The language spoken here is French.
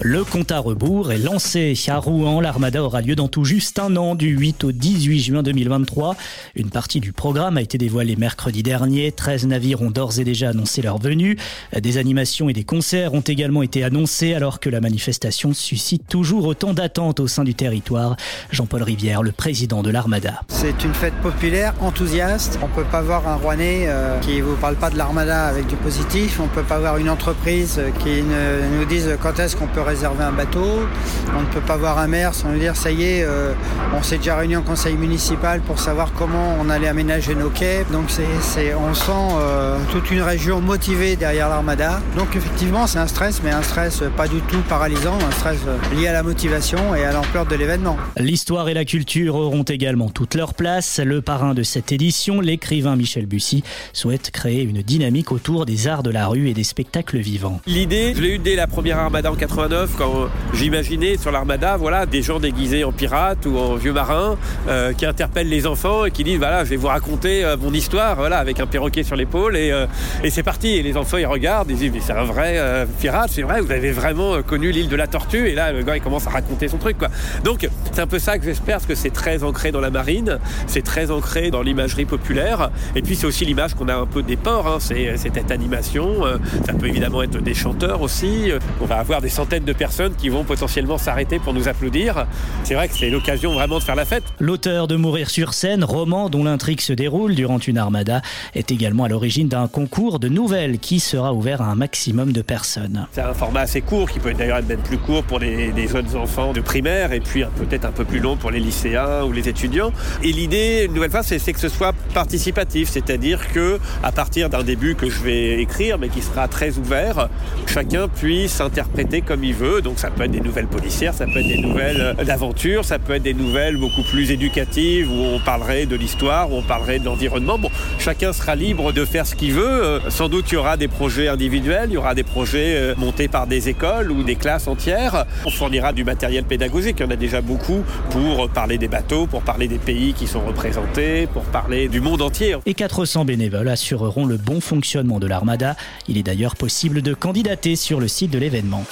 Le compte à rebours est lancé à Rouen. L'Armada aura lieu dans tout juste un an, du 8 au 18 juin 2023. Une partie du programme a été dévoilée mercredi dernier. 13 navires ont d'ores et déjà annoncé leur venue. Des animations et des concerts ont également été annoncés alors que la manifestation suscite toujours autant d'attentes au sein du territoire. Jean-Paul Rivière, le président de l'Armada. C'est une fête populaire, enthousiaste. On peut pas voir un Rouennais euh, qui vous parle pas de l'Armada avec du positif. On peut pas voir une entreprise qui nous dise quand est-ce qu'on peut réserver un bateau. On ne peut pas voir un maire sans lui dire ça y est, euh, on s'est déjà réuni en conseil municipal pour savoir comment on allait aménager nos quais. Donc c'est, on sent euh, toute une région motivée derrière l'armada. Donc effectivement c'est un stress, mais un stress pas du tout paralysant, un stress lié à la motivation et à l'ampleur de l'événement. L'histoire et la culture auront également toute leur place. Le parrain de cette édition, l'écrivain Michel Bussy, souhaite créer une dynamique autour des arts de la rue et des spectacles vivants. L'idée, je l'ai eue dès la première armada en 89 quand j'imaginais sur l'armada voilà, des gens déguisés en pirates ou en vieux marins euh, qui interpellent les enfants et qui disent voilà, je vais vous raconter euh, mon histoire voilà, avec un perroquet sur l'épaule et, euh, et c'est parti. Et les enfants ils regardent, ils disent mais c'est un vrai pirate, c'est vrai, vous avez vraiment connu l'île de la Tortue et là le gars il commence à raconter son truc quoi. Donc c'est un peu ça que j'espère parce que c'est très ancré dans la marine, c'est très ancré dans l'imagerie populaire et puis c'est aussi l'image qu'on a un peu des ports, hein. c'est cette animation, ça peut évidemment être des chanteurs aussi, on va avoir des centaines de personnes qui vont potentiellement s'arrêter pour nous applaudir. C'est vrai que c'est l'occasion vraiment de faire la fête. L'auteur de Mourir sur scène, roman dont l'intrigue se déroule durant une armada, est également à l'origine d'un concours de nouvelles qui sera ouvert à un maximum de personnes. C'est un format assez court qui peut d'ailleurs être même plus court pour les, jeunes enfants de primaire et puis peut-être un peu plus long pour les lycéens ou les étudiants. Et l'idée, une nouvelle fois, c'est que ce soit participatif, c'est-à-dire que à partir d'un début que je vais écrire, mais qui sera très ouvert, chacun puisse interpréter comme il veut. Donc ça peut être des nouvelles policières, ça peut être des nouvelles euh, d'aventure, ça peut être des nouvelles beaucoup plus éducatives où on parlerait de l'histoire, où on parlerait de l'environnement. Bon, chacun sera libre de faire ce qu'il veut. Euh, sans doute il y aura des projets individuels, il y aura des projets euh, montés par des écoles ou des classes entières. On fournira du matériel pédagogique, il y en a déjà beaucoup pour parler des bateaux, pour parler des pays qui sont représentés, pour parler du Et 400 bénévoles assureront le bon fonctionnement de l'armada. Il est d'ailleurs possible de candidater sur le site de l'événement.